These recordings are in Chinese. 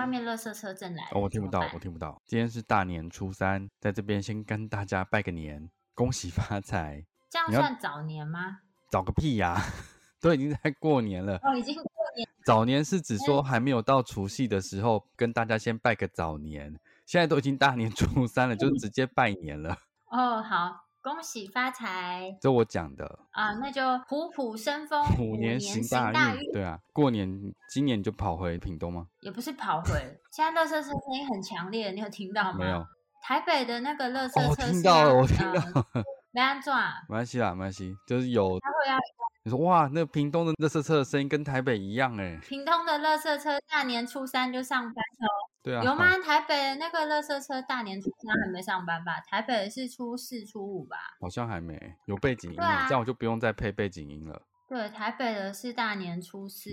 外面垃圾车正来，哦，我听不到，我听不到。今天是大年初三，在这边先跟大家拜个年，恭喜发财。这样算早年吗？早个屁呀！都已经在过年了。哦，已经过年。早年是指说还没有到除夕的时候，跟大家先拜个早年。现在都已经大年 初三了，就直接拜年了。哦，好，恭喜发财。这我讲的啊，那就虎虎生风，虎年行大运。对啊，过年今年就跑回屏东吗？也不是跑回，现在乐色车声音很强烈，你有听到吗？没有。台北的那个乐色车，我听到了，我听到。没安装，没关系啦，没关系，就是有。他会要。你说哇，那屏东的乐色车的声音跟台北一样哎。屏东的乐色车大年初三就上班哦。对啊。有吗？台北那个垃圾车大年初三还没上班吧？台北是初四、初五吧？好像还没有背景音，这样我就不用再配背景音了。对，台北的是大年初四，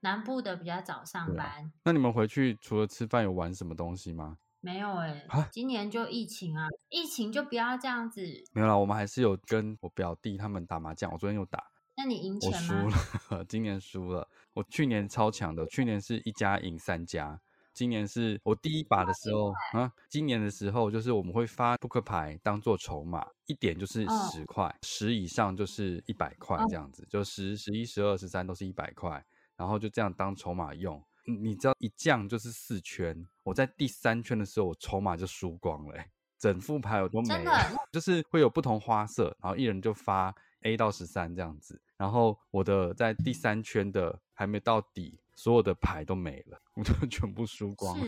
南部的比较早上班。那你们回去除了吃饭，有玩什么东西吗？没有哎，今年就疫情啊，疫情就不要这样子。没有啦，我们还是有跟我表弟他们打麻将，我昨天有打。那你赢钱吗？我输了，今年输了。我去年超强的，去年是一家赢三家，今年是我第一把的时候啊。今年的时候就是我们会发扑克牌当做筹码，一点就是十块，十以上就是一百块这样子，就十、十一、十二、十三都是一百块，然后就这样当筹码用。你知道一降就是四圈，我在第三圈的时候我筹码就输光了，整副牌我都没了，就是会有不同花色，然后一人就发。A 到十三这样子，然后我的在第三圈的还没到底，所有的牌都没了，我就全部输光了。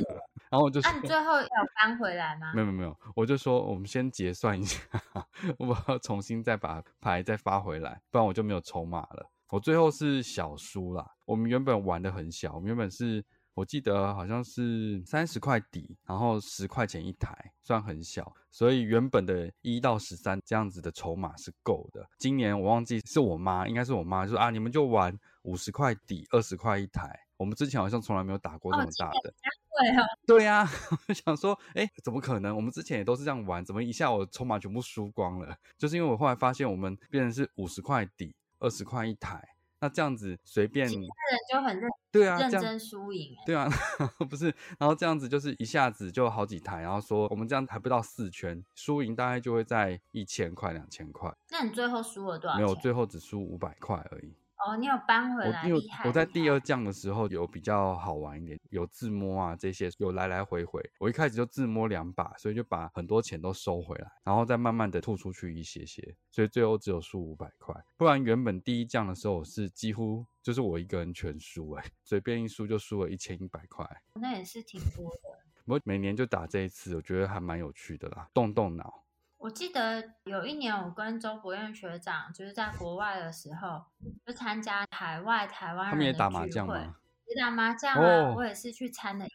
然后我就，那你最后有翻回来吗？没有没有没有，我就说我们先结算一下，我要重新再把牌再发回来，不然我就没有筹码了。我最后是小输啦。我们原本玩的很小，我们原本是。我记得好像是三十块底，然后十块钱一台，算很小，所以原本的一到十三这样子的筹码是够的。今年我忘记是我妈，应该是我妈说啊，你们就玩五十块底，二十块一台。我们之前好像从来没有打过这么大的，对啊，对呀，我想说，哎，怎么可能？我们之前也都是这样玩，怎么一下我筹码全部输光了？就是因为我后来发现，我们变成是五十块底，二十块一台。那这样子随便，其他人就很认对啊，认真输赢。对啊，不是，然后这样子就是一下子就好几台，然后说我们这样还不到四圈，输赢大概就会在一千块、两千块。那你最后输了多少？没有，最后只输五百块而已。哦，你有搬回来，厉害！我在第二降的时候有比较好玩一点，有自摸啊这些，有来来回回。我一开始就自摸两把，所以就把很多钱都收回来，然后再慢慢的吐出去一些些，所以最后只有输五百块。不然原本第一降的时候是几乎就是我一个人全输，哎，随便一输就输了一千一百块。那也是挺多的。我每年就打这一次，我觉得还蛮有趣的啦，动动脑。我记得有一年，我跟周博彦学长就是在国外的时候，就参加海外台湾人的聚会。打麻将吗？打麻将啊，我也是去参的。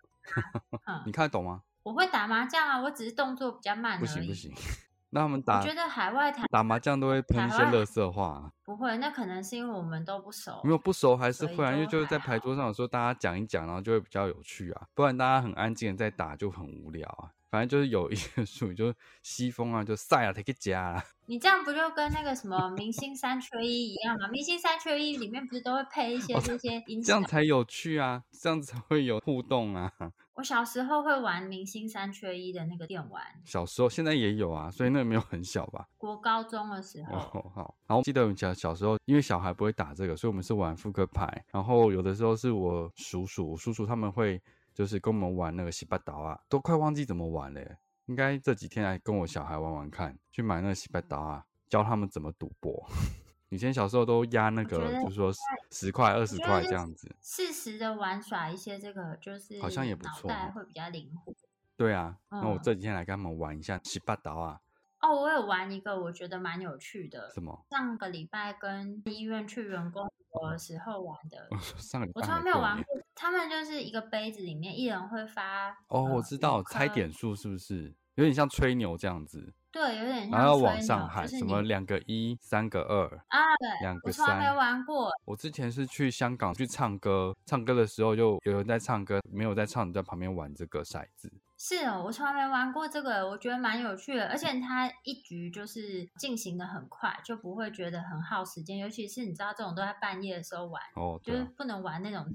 你看得懂吗？我会打麻将啊，我只是动作比较慢不行不行。那他们打，我觉得海外台打麻将都会喷一些乐色话。不会，那可能是因为我们都不熟。没有不熟还是会啊，因为就是在牌桌上的时候大家讲一讲，然后就会比较有趣啊。不然大家很安静的在打就很无聊啊。反正就是有一个术语，就是西风啊，就晒啊，他给加啦。你这样不就跟那个什么明星三缺一一样吗？明星三缺一里面不是都会配一些这些音响？这样才有趣啊，这样子才会有互动啊。我小时候会玩明星三缺一的那个电玩，小时候现在也有啊，所以那个没有很小吧？国高中的时候。哦，好。然后记得我们小小时候，因为小孩不会打这个，所以我们是玩扑克牌。然后有的时候是我叔叔，叔叔他们会就是跟我们玩那个洗八岛啊，都快忘记怎么玩了。应该这几天来跟我小孩玩玩看，去买那个洗巴岛啊，教他们怎么赌博。以前小时候都压那个，就是说十块、二十块这样子。适时的玩耍一些这个，就是好像也不错，会比较灵活。对啊，那我这几天来跟他们玩一下洗巴岛啊。哦，我有玩一个，我觉得蛮有趣的。什么？上个礼拜跟医院去员工的时候玩的。上个礼拜我从来没有玩过。他们就是一个杯子里面，一人会发。哦，我知道，猜点数是不是有点像吹牛这样子？对，有点像。然后往上喊，什么两个一，三个二啊？对，两个三。我从来没玩过。我之前是去香港去唱歌，唱歌的时候就有人在唱歌，没有在唱，在旁边玩这个骰子。是哦，我从来没玩过这个，我觉得蛮有趣的，而且它一局就是进行的很快，就不会觉得很耗时间。尤其是你知道这种都在半夜的时候玩，哦，就是不能玩那种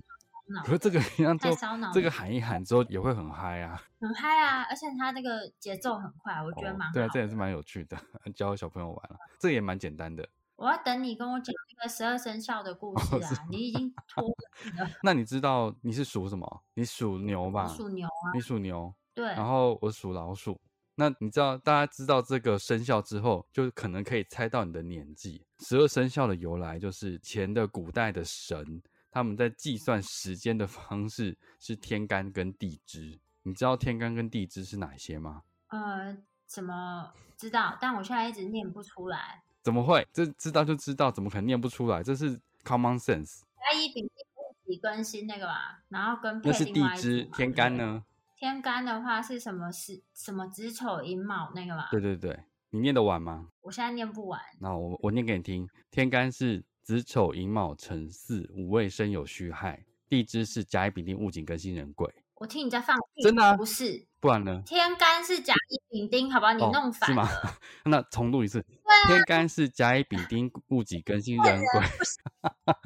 可是这个太烧脑，这个喊一喊之后也会很嗨啊，很嗨啊！而且它这个节奏很快，我觉得蛮对啊，这也是蛮有趣的，教小朋友玩了，这也蛮简单的。我要等你跟我讲那个十二生肖的故事啊！你已经 拖了。那你知道你是属什么？你属牛吧？属牛啊！你属牛。对，然后我属老鼠。那你知道大家知道这个生肖之后，就可能可以猜到你的年纪。十二生肖的由来就是前的古代的神，他们在计算时间的方式是天干跟地支。你知道天干跟地支是哪些吗？呃，怎么知道？但我现在一直念不出来。怎么会？这知道就知道，怎么可能念不出来？这是 common sense。甲乙丙丁戊己庚辛那个嘛，然后跟那是地支，天干呢？天干的话是什么？是什么子丑寅卯那个吗？对对对，你念得完吗？我现在念不完。那我我念给你听。天干是子丑寅卯辰巳午未申酉戌亥，地支是甲乙丙丁戊己庚辛壬癸。我听你在放屁。真的？不是，不然呢？天干是甲乙丙丁，好吧？你弄反了。是吗？那重录一次。天干是甲乙丙丁戊己庚辛壬癸。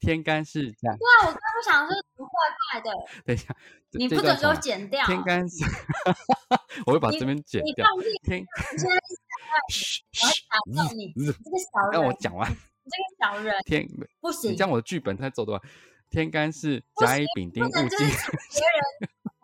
天干是这样。对啊，我刚刚想说不怪怪的。等一下，你不准给我剪掉。天干是，我会把这边剪掉。天，你现在嘘，我要打断你，你这个小人。让我讲完。你这个小人。天，不行。你将我的剧本才走的完。天干是甲乙丙丁戊己。别人，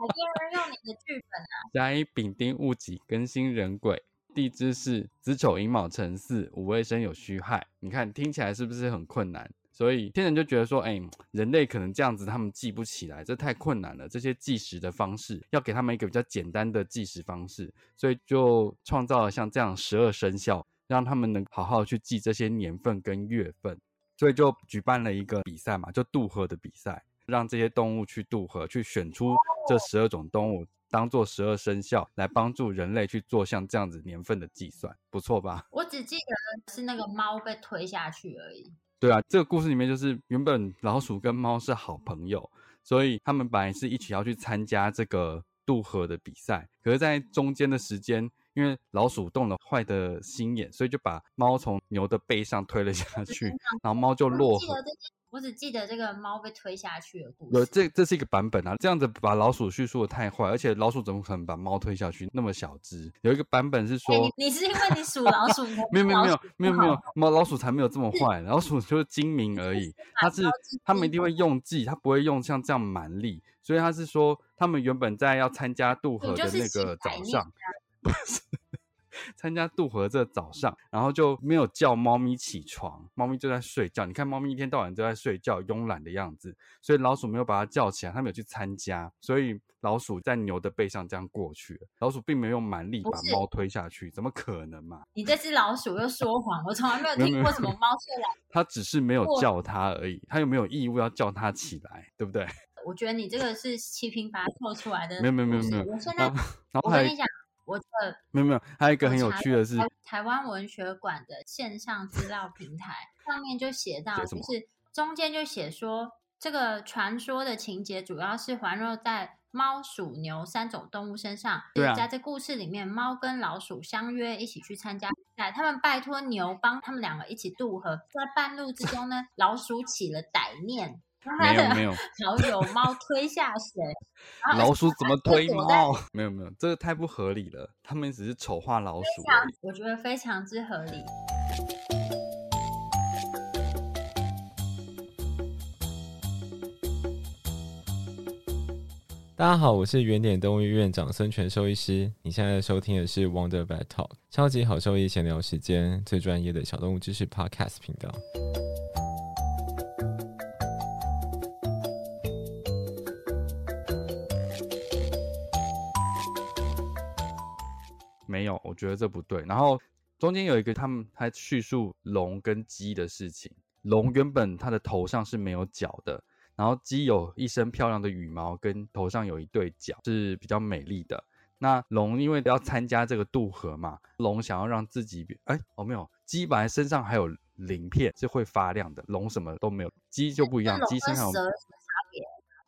别人用你的剧本啊。甲乙丙丁戊己庚辛壬癸，地支是子丑寅卯辰巳午未申酉戌亥。你看听起来是不是很困难？所以天人就觉得说，哎，人类可能这样子，他们记不起来，这太困难了。这些计时的方式，要给他们一个比较简单的计时方式，所以就创造了像这样十二生肖，让他们能好好去记这些年份跟月份。所以就举办了一个比赛嘛，就渡河的比赛，让这些动物去渡河，去选出这十二种动物当做十二生肖，来帮助人类去做像这样子年份的计算，不错吧？我只记得是那个猫被推下去而已。对啊，这个故事里面就是原本老鼠跟猫是好朋友，所以他们本来是一起要去参加这个渡河的比赛。可是，在中间的时间，因为老鼠动了坏的心眼，所以就把猫从牛的背上推了下去，然后猫就落河。我只记得这个猫被推下去的故事。有这，这是一个版本啊。这样子把老鼠叙述的太坏，而且老鼠怎么可能把猫推下去？那么小只。有一个版本是说，你是因为你属老鼠 没有没有没有没有没有猫老鼠才没有这么坏，老鼠就是精明而已。它是他们一定会用计，它不会用像这样蛮力。所以他是说，他们原本在要参加渡河的那个早上，不是。参加渡河这早上，然后就没有叫猫咪起床，猫咪就在睡觉。你看，猫咪一天到晚都在睡觉，慵懒的样子。所以老鼠没有把它叫起来，它没有去参加。所以老鼠在牛的背上这样过去了。老鼠并没有用蛮力把猫推下去，怎么可能嘛？你这只老鼠又说谎，我从来没有听过什么猫睡懒。它只是没有叫它而已，它又没有义务要叫它起来，对不对？我觉得你这个是七拼八凑出来的。没有没有没有没有。我现在，我跟你讲。我的没有没有，还有一个很有趣的是，台湾文学馆的线上资料平台上面就写到，就是中间就写说，这个传说的情节主要是环绕在猫、鼠、牛三种动物身上。对啊在这故事里面，猫跟老鼠相约一起去参加比赛，他们拜托牛帮他们两个一起渡河。在半路之中呢，老鼠起了歹念，没有没有，好友 猫推下水。老鼠怎么推猫？没有没有，这个太不合理了。他们只是丑化老鼠。我觉得非常之合理。大家好，我是原点动物医院长孙权兽医师。你现在收听的是 Wonder Vet Talk 超级好兽医闲聊时间，最专业的小动物知识 Podcast 频道。没有，我觉得这不对。然后中间有一个他们还叙述龙跟鸡的事情。龙原本它的头上是没有角的，然后鸡有一身漂亮的羽毛，跟头上有一对角，是比较美丽的。那龙因为要参加这个渡河嘛，龙想要让自己比，哎，哦没有，鸡本来身上还有鳞片是会发亮的，龙什么都没有，鸡就不一样，鸡身上有什么差别？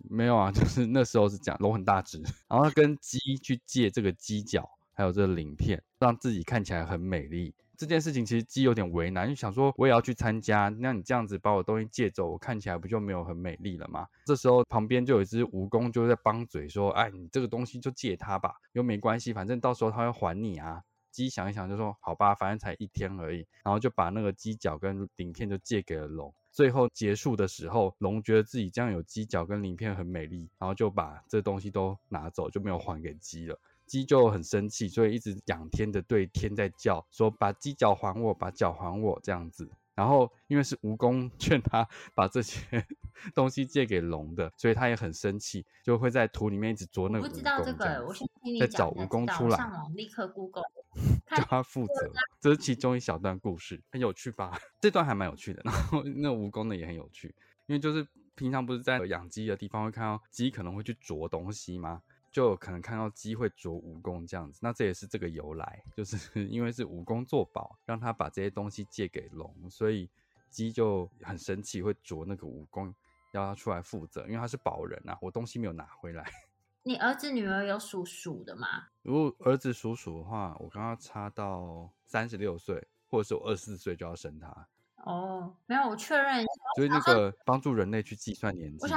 没有啊，就是那时候是这样，龙很大只，然后他跟鸡去借这个鸡脚，还有这个鳞片，让自己看起来很美丽。这件事情其实鸡有点为难，就想说我也要去参加，那你这样子把我东西借走，我看起来不就没有很美丽了吗？这时候旁边就有一只蜈蚣就在帮嘴说：“哎，你这个东西就借他吧，又没关系，反正到时候他会还你啊。”鸡想一想就说：“好吧，反正才一天而已。”然后就把那个鸡脚跟鳞片就借给了龙。最后结束的时候，龙觉得自己这样有鸡脚跟鳞片很美丽，然后就把这东西都拿走，就没有还给鸡了。鸡就很生气，所以一直仰天的对天在叫，说把鸡脚还我，把脚还我这样子。然后因为是蜈蚣劝他 把这些 东西借给龙的，所以他也很生气，就会在土里面一直啄那个蜈我不知道这个，我想听你在讲找蜈蚣出来我上网立刻 Google 叫他负责。这是其中一小段故事，很有趣吧？这段还蛮有趣的。然后那蜈蚣呢也很有趣，因为就是平常不是在养鸡的地方会看到鸡可能会去啄东西吗？就有可能看到鸡会啄蜈蚣这样子，那这也是这个由来，就是 因为是蜈蚣做保，让他把这些东西借给龙，所以鸡就很生气，会啄那个蜈蚣，要他出来负责，因为他是保人啊，我东西没有拿回来。你儿子女儿有属鼠的吗？如果儿子属鼠的话，我刚刚差到三十六岁，或者是我二十四岁就要生他，哦，没有，我确认一下。所以那个帮助人类去计算年纪我。想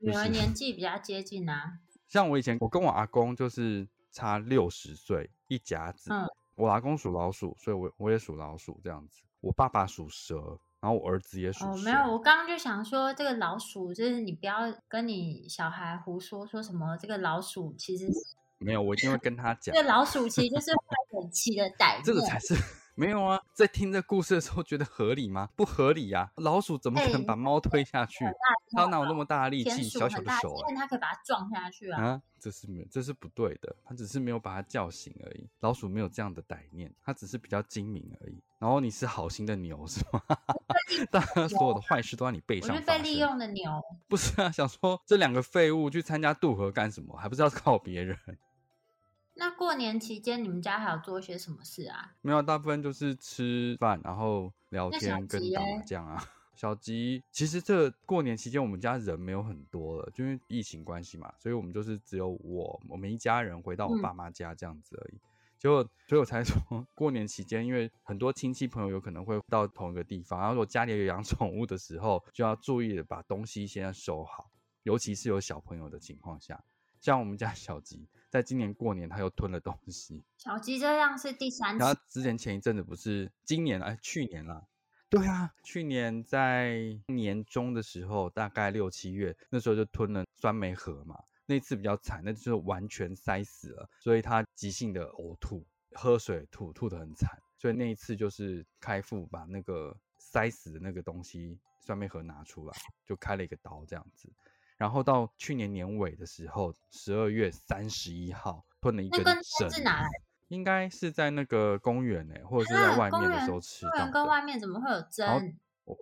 女女儿年纪比较接近啊。像我以前，我跟我阿公就是差六十岁，一甲子。嗯我阿公属老鼠，所以我我也属老鼠这样子。我爸爸属蛇，然后我儿子也属蛇。哦，没有，我刚刚就想说，这个老鼠就是你不要跟你小孩胡说，说什么这个老鼠其实是没有，我一定会跟他讲这。个老鼠其实就是坏人起的歹念。这个才是没有啊！在听这故事的时候，觉得合理吗？不合理呀、老鼠怎么可能哎把猫推下去？它哪有那么大的力气？小小的手、但它可以把它撞下去啊。啊，这是没有，这是不对的。它只是没有把它叫醒而已。老鼠没有这样的歹念，它只是比较精明而已。然后你是好心的牛是吗？大家所有的坏事都在你背上发生。是被利用的牛。不是啊，想说这两个废物去参加渡河干什么？还不是要靠别人？那过年期间你们家还有做一些什么事啊？没有，大部分就是吃饭，然后聊天跟打麻将啊。小吉，其实这过年期间我们家人没有很多了，就因为疫情关系嘛，所以我们就是只有我我们一家人回到我嗯爸妈家这样子而已。结果，所以我才说过年期间，因为很多亲戚朋友有可能会到同一个地方，然后如果家里有养宠物的时候，就要注意的把东西先收好，尤其是有小朋友的情况下，像我们家小吉，在今年过年他又吞了东西，小鸡这样是第三次然后之前前一阵子不是今年哎去年啦，对啊，去年在年中的时候，大概六七月那时候就吞了酸梅核嘛，那次比较惨，那就是完全塞死了，所以他急性的呕吐，喝水吐吐得很惨，所以那一次就是开腹把那个塞死的那个东西酸梅核拿出来，就开了一个刀这样子。然后到去年年尾的时候，十二月三十一号吞了一根那根针针，是哪来应该是在那个公园呢、或者是在外面的时园候吃到公园跟。外面怎么会有针？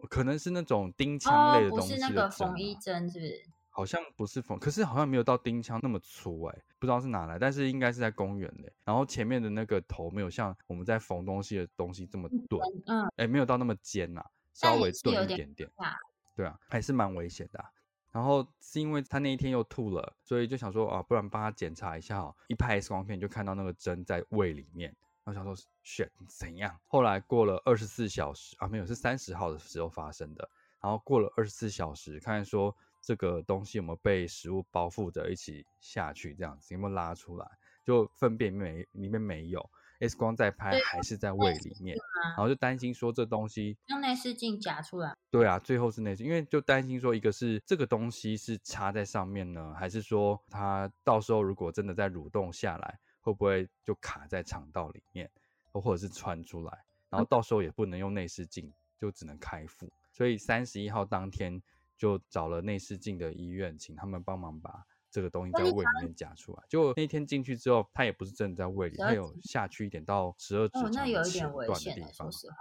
可能是那种钉枪类的东西那个针缝衣啊针，是不是？好像不是缝，可是好像没有到钉枪那么粗哎、不知道是哪来，但是应该是在公园的、然后前面的那个头没有像我们在缝东西的东西这么钝，嗯，哎、没有到那么尖呐、稍微钝一点点。大对啊，还是蛮危险的啊、然后是因为他那一天又吐了，所以就想说啊，不然帮他检查一下哦。一拍 X 光片就看到那个针在胃里面，然后想说选怎样？后来过了二十四小时啊，没有是三十号的时候发生的。然后过了二十四小时，看看说这个东西有没有被食物包覆着一起下去，这样子有没有拉出来？就粪便没里面没有。X 光在拍还是在胃里面，然后就担心说这东西用内视镜夹出来。对啊，最后是内视，因为就担心说一个是这个东西是插在上面呢，还是说它到时候如果真的在蠕动下来，会不会就卡在肠道里面，或者是穿出来，然后到时候也不能用内视镜，就只能开腹。所以三十一号当天就找了内视镜的医院，请他们帮忙把。这个东西在胃里面夹出来，就那天进去之后，它也不是真的在胃里，它有下去一点到十二指肠那有一点危险的说实话，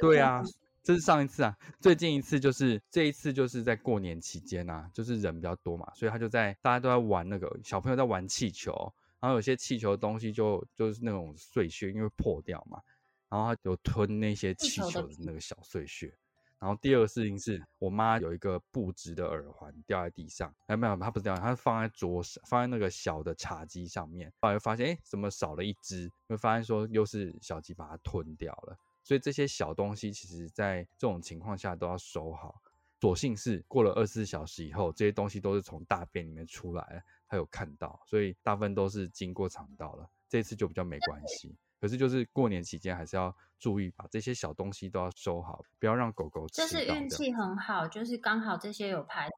对啊，这是上一次啊，最近一次就是这一次就是在过年期间啊，就是人比较多嘛，所以他就在大家都在玩那个小朋友在玩气球，然后有些气球的东西就就是那种碎屑，因为破掉嘛，然后他就吞那些气球的那个小碎屑。然后第二个事情是我妈有一个布织的耳环掉在地上，哎没有，它不是掉，它是放在桌上，放在那个小的茶几上面。后来发现，哎，怎么少了一只？会发现说又是小鸡把它吞掉了。所以这些小东西其实在这种情况下都要收好。所幸是过了二十四小时以后，这些东西都是从大便里面出来，他有看到，所以大部分都是经过肠道了。这次就比较没关系。可是就是过年期间还是要注意，把这些小东西都要收好，不要让狗狗吃。这是运气很好，就是刚好这些有排。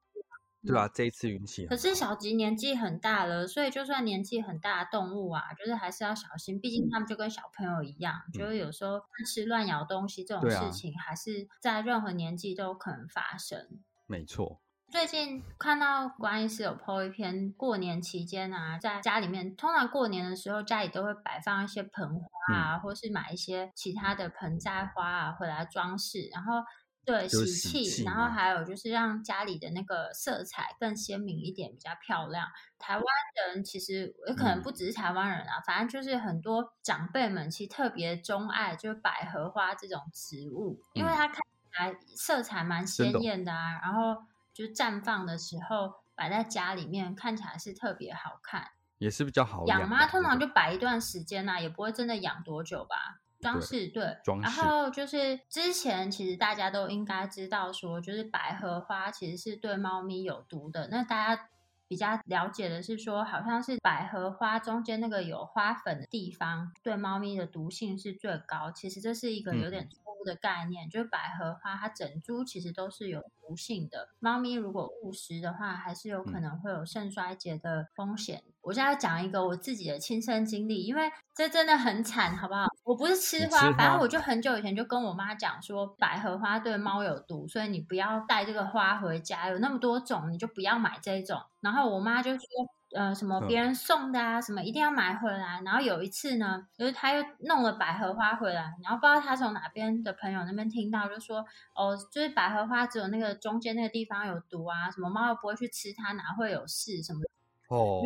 对啊，这一次运气。可是小吉年纪很大了，所以就算年纪很大的动物啊，就是还是要小心，毕竟他们就跟小朋友一样，就是有时候吃乱咬东西这种事情，还是在任何年纪都可能发生。没错。最近看到关医师有 po 一篇过年期间啊，在家里面，通常过年的时候家里都会摆放一些盆花啊，或是买一些其他的盆栽花啊回来装饰，然后对喜气，然后还有就是让家里的那个色彩更鲜明一点，比较漂亮。台湾人其实也可能不只是台湾人啊，反正就是很多长辈们其实特别钟爱就是百合花这种植物，因为它看起来色彩蛮鲜艳的啊，然后。就绽放的时候摆在家里面，看起来是特别好看，也是比较好养吗？通常就摆一段时间呐，也不会真的养多久吧。装饰对，然后就是之前其实大家都应该知道说，就是百合花其实是对猫咪有毒的。那大家比较了解的是说，好像是百合花中间那个有花粉的地方，对猫咪的毒性是最高。其实这是一个有点。的概念就是百合花，它整株其实都是有毒性的。猫咪如果误食的话，还是有可能会有肾衰竭的风险。我现在讲一个我自己的亲身经历，因为这真的很惨，好不好？我不是吃花，反正我就很久以前就跟我妈讲说，百合花对猫有毒，所以你不要带这个花回家。有那么多种，你就不要买这种。然后我妈就说。呃，什么别人送的啊，什么一定要买回来。然后有一次呢，就是他又弄了百合花回来，然后不知道他从哪边的朋友那边听到，就说哦，就是百合花只有那个中间那个地方有毒啊，什么猫又不会去吃它，哪会有事什么？哦。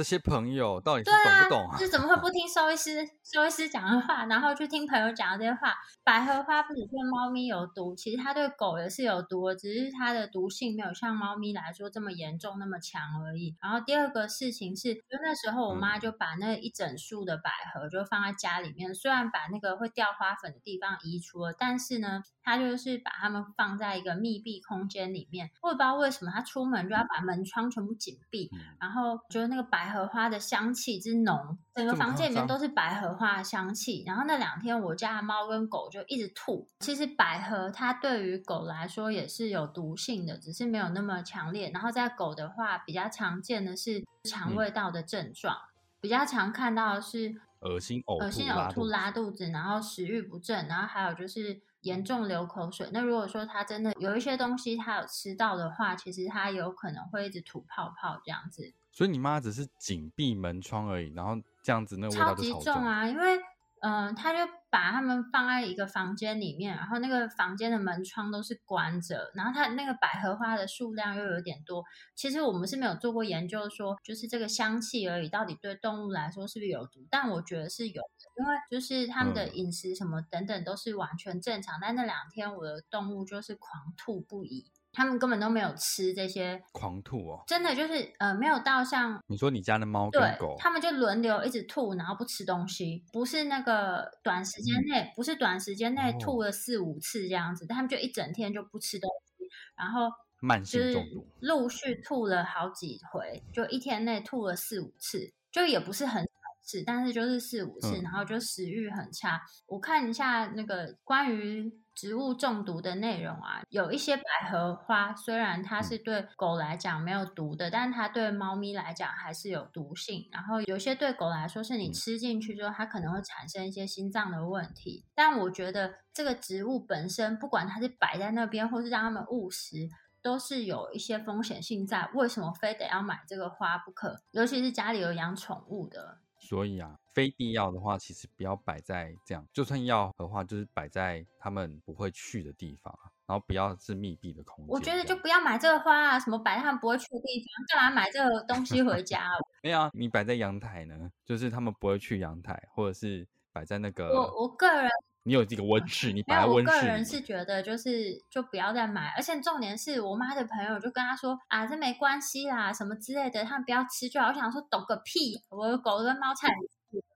这些朋友到底是懂不懂？是怎么会不听兽医师兽医师讲的话，然后去听朋友讲的这些话？百合花不只对猫咪有毒，其实它对狗也是有毒的，只是它的毒性没有像猫咪来说这么严重、那么强而已。然后第二个事情是，就那时候我妈就把那一整束的百合就放在家里面，虽然把那个会掉花粉的地方移除了，但是呢，她就是把它们放在一个密闭空间里面。我也不知道为什么，她出门就要把门窗全部紧闭，然后就是那个百。百合花的香气之浓，整个房间里面都是百合花的香气。然后那两天，我家的猫跟狗就一直吐。其实百合它对于狗来说也是有毒性的，只是没有那么强烈。然后在狗的话，比较常见的是肠胃道的症状，比较常看到的是恶心、呕恶心、呕吐、拉肚子，然后食欲不振，然后还有就是严重流口水。那如果说它真的有一些东西它有吃到的话，其实它有可能会一直吐泡泡这样子。所以你妈只是紧闭门窗而已，然后这样子那个味道就超重啊！因为嗯，他就把他们放在一个房间里面，然后那个房间的门窗都是关着，然后它那个百合花的数量又有点多。其实我们是没有做过研究，说就是这个香气而已，到底对动物来说是不是有毒？但我觉得是有的，因为就是他们的饮食什么等等都是完全正常。但那两天我的动物就是狂吐不已。他们根本都没有吃这些，狂吐哦。真的就是呃没有到像你说你家的猫跟对狗，他们就轮流一直吐，然后不吃东西，不是那个短时间内，不是短时间内吐了四五次这样子，但他们就一整天就不吃东西，然后慢就是性中毒。陆续吐了好几回，就一天内吐了四五次，就也不是很少次，但是就是四五次，嗯然后就食欲很差。我看一下那个关于植物中毒的内容啊，有一些百合花虽然它是对狗来讲没有毒的，但它对猫咪来讲还是有毒性。然后有些对狗来说，是你嗯吃进去之后，它可能会产生一些心脏的问题。但我觉得这个植物本身，不管它是摆在那边，或是让它们误食。都是有一些风险性在，为什么非得要买这个花不可？尤其是家里有养宠物的，所以啊，非必要的话，其实不要摆在这样。就算要的话，就是摆在他们不会去的地方啊，然后不要是密闭的空间。我觉得就不要买这个花啊，什么摆在他们不会去的地方，干嘛买这个东西回家啊？没有啊，你摆在阳台呢，就是他们不会去阳台，或者是摆在那个我我个人你有这个温 室，你摆在温个人是觉得就是就不要再买，而且重点是我妈的朋友就跟她说啊，这没关系啦，什么之类的，他们不要吃就好。我想说懂个屁，我的狗跟猫才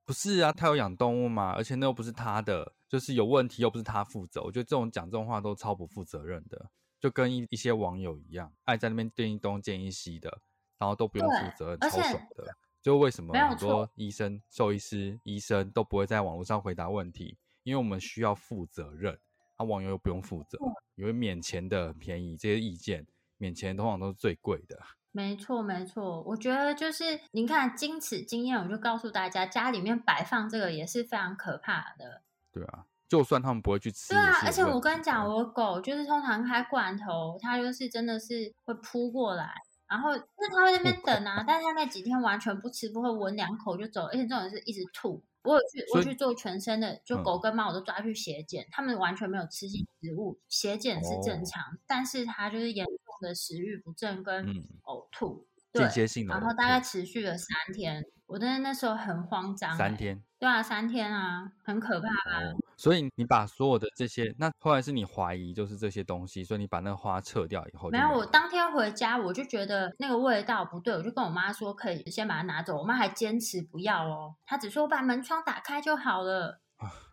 不是啊，他有养动物嘛，而且那又不是他的，就是有问题又不是他负责。我觉得这种讲这种话都超不负责任的，就跟一一些网友一样，爱在那边建议东建议西的，然后都不用负责任，超爽的。就为什么很多医生、兽医师、医生都不会在网络上回答问题？因为我们需要负责任，啊，网友又不用负责，因为免钱的很便宜，这些意见免钱通常都是最贵的。没错，没错，我觉得就是您看，经此经验，我就告诉大家，家里面摆放这个也是非常可怕的。对啊，就算他们不会去吃，对啊而且我跟你讲，的我狗就是通常开罐头，它就是真的是会扑过来，然后就是它会在那边等啊，但是它那几天完全不吃，不会闻两口就走，而且这种是一直吐。我有去，我去做全身的，就嗯狗跟猫我都抓去血检，它们完全没有吃进食物，血检是正哦常，但是它就是严重的食欲不振跟嗯呕吐。对间，歇性的然后大概持续了三天，我真的那时候很慌张、欸。三天。对啊，三天啊，很可怕啊。哦，所以你把所有的这些，那后来是你怀疑就是这些东西，所以你把那个花撤掉以后就没有，我当天回家我就觉得那个味道不对，我就跟我妈说可以先把它拿走，我妈还坚持不要哦，她只说把门窗打开就好了。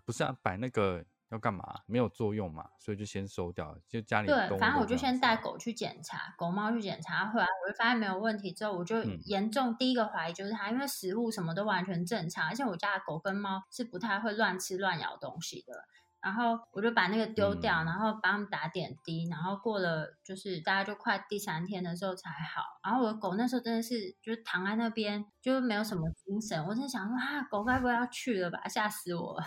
不是啊，摆那个要干嘛？没有作用嘛，所以就先收掉。就家里的对，反正我就先带狗去检查，狗猫去检查，后来我就发现没有问题，之后我就嗯严重第一个怀疑就是它，因为食物什么都完全正常，而且我家的狗跟猫是不太会乱吃乱咬东西的。然后我就把那个丢掉，嗯然后帮他们打点滴，然后过了就是大概就快第三天的时候才好。然后我的狗那时候真的是就是躺在那边，就没有什么精神。我真的想说啊，狗该不会要去了吧？吓死我了！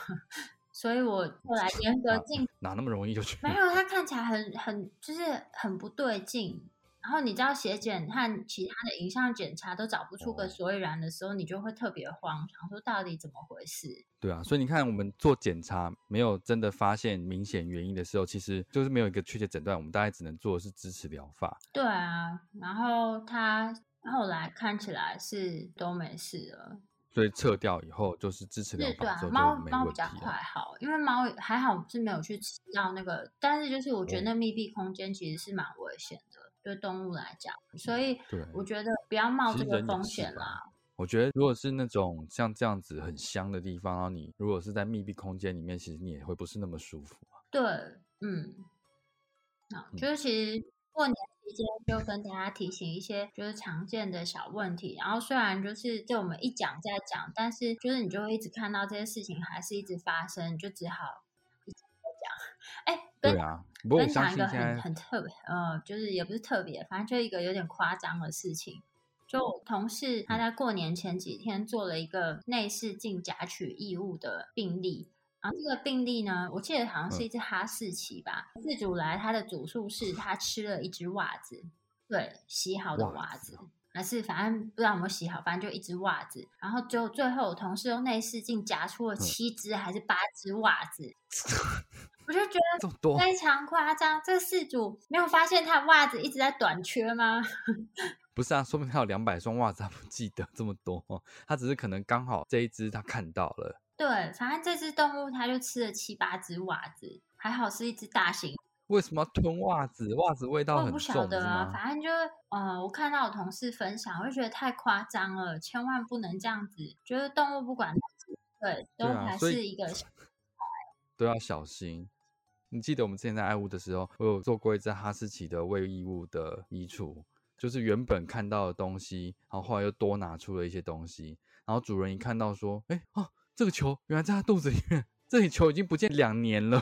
所以我后来严格禁哪那么容易就去？没有，它看起来很很就是很不对劲。然后你知道血检和其他的影像检查都找不出个哦所以然的时候，你就会特别慌，想说到底怎么回事？对啊，所以你看，我们做检查没有真的发现明显原因的时候，其实就是没有一个确切诊断，我们大概只能做的是支持疗法。对啊，然后他后来看起来是都没事了。所以撤掉以后就是支持疗是，对啊法之，后猫就没问题猫比较快。好，因为猫还好是没有去吃到那个，但是就是我觉得哦那密闭空间其实是蛮危险的，对动物来讲，所以我觉得不要冒这个风险啦。我觉得如果是那种像这样子很香的地方，然后你如果是在密闭空间里面，其实你也会不是那么舒服啊。对，嗯，啊，嗯就是其实过年期间就跟大家提醒一些就是常见的小问题，然后虽然就是这我们一讲再讲，但是就是你就会一直看到这些事情还是一直发生，你就只好一直在讲。哎，跟对啊，不过我分享一个很相信现在很特别，呃，就是也不是特别，反正就一个有点夸张的事情。就我同事他在过年前几天做了一个内视镜夹取异物的病例，然后这个病例呢，我记得好像是一只哈士奇吧。饲主来它的主诉是它吃了一只袜子，对，洗好的袜袜子。还是反正不知道有没有洗好，反正就一只袜子。然后最后最后我同事用内视镜夹出了七只还是八只袜子，我就觉得非常夸张。这个事主没有发现他袜子一直在短缺吗？不是啊，说明他有两百双袜子，他不记得这么多，他只是可能刚好这一只他看到了。对，反正这只动物它就吃了七八只袜子，还好是一只大型为什么要吞袜子？袜子味道很我不晓重，不得啊？反正就是，呃，我看到我同事分享，我就觉得太夸张了，千万不能这样子。觉得动物不管它几岁，都还是一个小 都要小心。你记得我们之前在爱屋的时候，我有做过一只哈士奇的喂异物的移除，就是原本看到的东西，然后后来又多拿出了一些东西，然后主人一看到说，哎哦，这个球原来在他肚子里面，这里球已经不见两年了，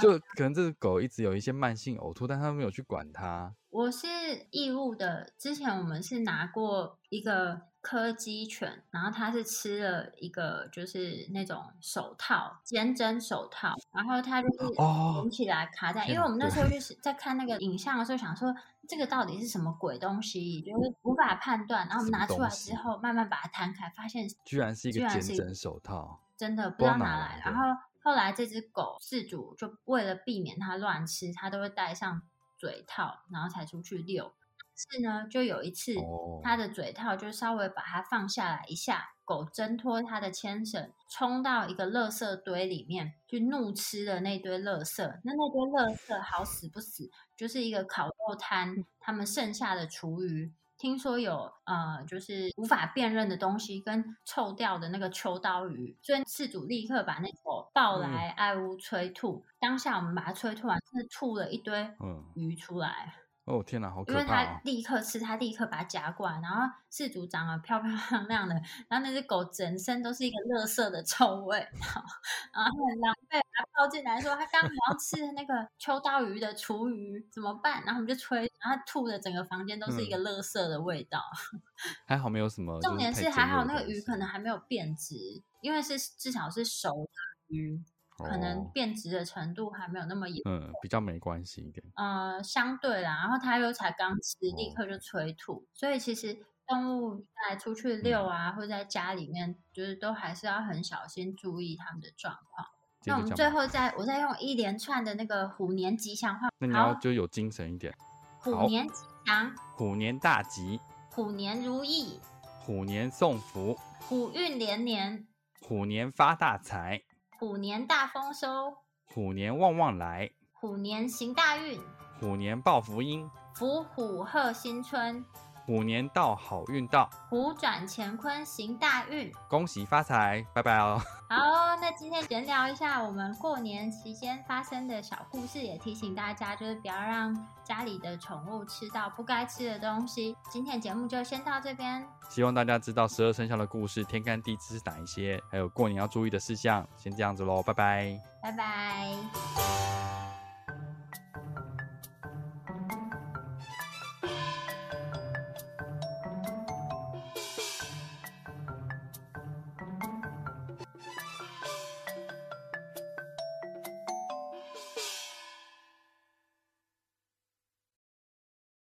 就可能这只狗一直有一些慢性呕吐，但它没有去管它。我是义务的，之前我们是拿过一个柯基犬，然后它是吃了一个就是那种手套，尖针手套，然后它就是哦卷起来卡在，因为我们那时候就是在看那个影像的时候，想说这个到底是什么鬼东西，就是无法判断，然后我们拿出来之后，慢慢把它摊开，发现居然是一个居然是一尖针手套，真的不不知道哪来。的然后后来这只狗饲主就为了避免它乱吃，它都会戴上嘴套，然后才出去遛。但是呢，就有一次，哦它的嘴套就稍微把它放下来一下，狗挣脱它的牵绳，冲到一个垃圾堆里面去怒吃了那堆垃圾。那那堆垃圾好死不死，就是一个烤肉摊他们剩下的厨余。听说有呃，就是无法辨认的东西跟臭掉的那个秋刀鱼，所以事主立刻把那口抱来爱屋催吐。当下我们把它催吐完，真的吐了一堆嗯，鱼出来。哦天哪，好因为可怕哦！它立刻吃，它立刻把它夹过来，然后饲主长得漂漂亮亮的，然后那只狗整身都是一个垃圾的臭味，然后然后很狼狈，把它抱进来说他刚刚要吃的那个秋刀鱼的厨余怎么办？然后我们就吹，然后它吐的整个房间都是一个垃圾的味道。还好没有什么，重点就是是还好那个鱼可能还没有变质，因为是至少是熟的鱼，可能哦变质的程度还没有那么严。嗯比较没关系一点。呃，相对啦，然后它又才刚吃，立哦刻就催吐，所以其实动物在出去遛啊，或者在家里面，就是都还是要很小心注意它们的状况。那我们最后再，我再用一连串的那个虎年吉祥话，那你要，就有精神一点。虎年吉祥，虎年大吉，虎年如意，虎年送福，虎运连年，虎年发大财，虎年大丰收，虎年旺旺来，虎年行大运，虎年报福音，福虎贺新春，虎年到好运到，虎转乾坤行大运。恭喜发财，拜拜哦。好，那今天闲聊一下我们过年期间发生的小故事，也提醒大家，就是不要让家里的宠物吃到不该吃的东西。今天的节目就先到这边，希望大家知道十二生肖的故事，天干地支是哪一些，还有过年要注意的事项。先这样子喽，拜拜。拜拜。